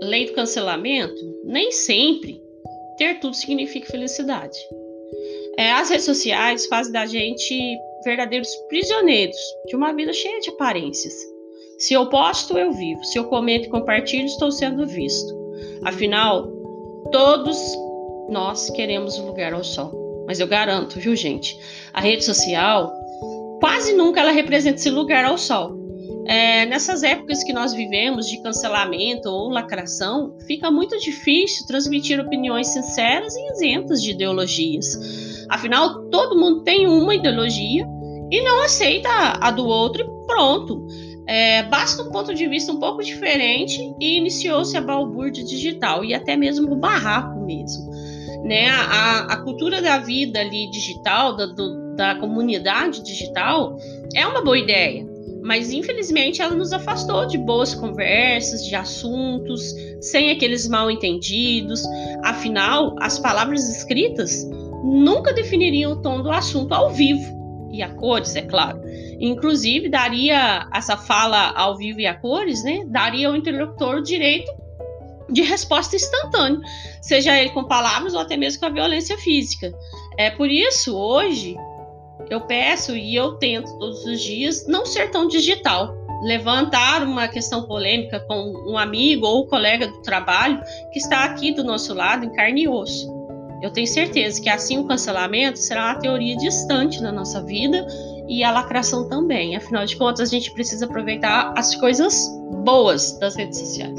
lei do cancelamento, nem sempre ter tudo significa felicidade. É, as redes sociais fazem da gente verdadeiros prisioneiros de uma vida cheia de aparências. Se eu posto, eu vivo. Se eu comento e compartilho, estou sendo visto. Afinal, todos nós queremos o lugar ao sol. Mas eu garanto, viu, gente? A rede social, quase nunca ela representa esse lugar ao sol. É, nessas épocas que nós vivemos de cancelamento ou lacração, fica muito difícil transmitir opiniões sinceras e isentas de ideologias. Afinal, todo mundo tem uma ideologia e não aceita a do outro e pronto. É, basta um ponto de vista um pouco diferente e iniciou-se a balbúrdia digital e até mesmo o barraco mesmo. Né? A, a cultura da vida ali digital, da, do, da comunidade digital, é uma boa ideia mas infelizmente ela nos afastou de boas conversas, de assuntos, sem aqueles mal entendidos. Afinal, as palavras escritas nunca definiriam o tom do assunto ao vivo e a cores, é claro. Inclusive, daria essa fala ao vivo e a cores, né? Daria ao interlocutor o direito de resposta instantânea, seja ele com palavras ou até mesmo com a violência física. É por isso, hoje, eu peço e eu tento todos os dias não ser tão digital. Levantar uma questão polêmica com um amigo ou colega do trabalho que está aqui do nosso lado em carne e osso. Eu tenho certeza que assim o cancelamento será uma teoria distante na nossa vida e a lacração também. Afinal de contas, a gente precisa aproveitar as coisas boas das redes sociais.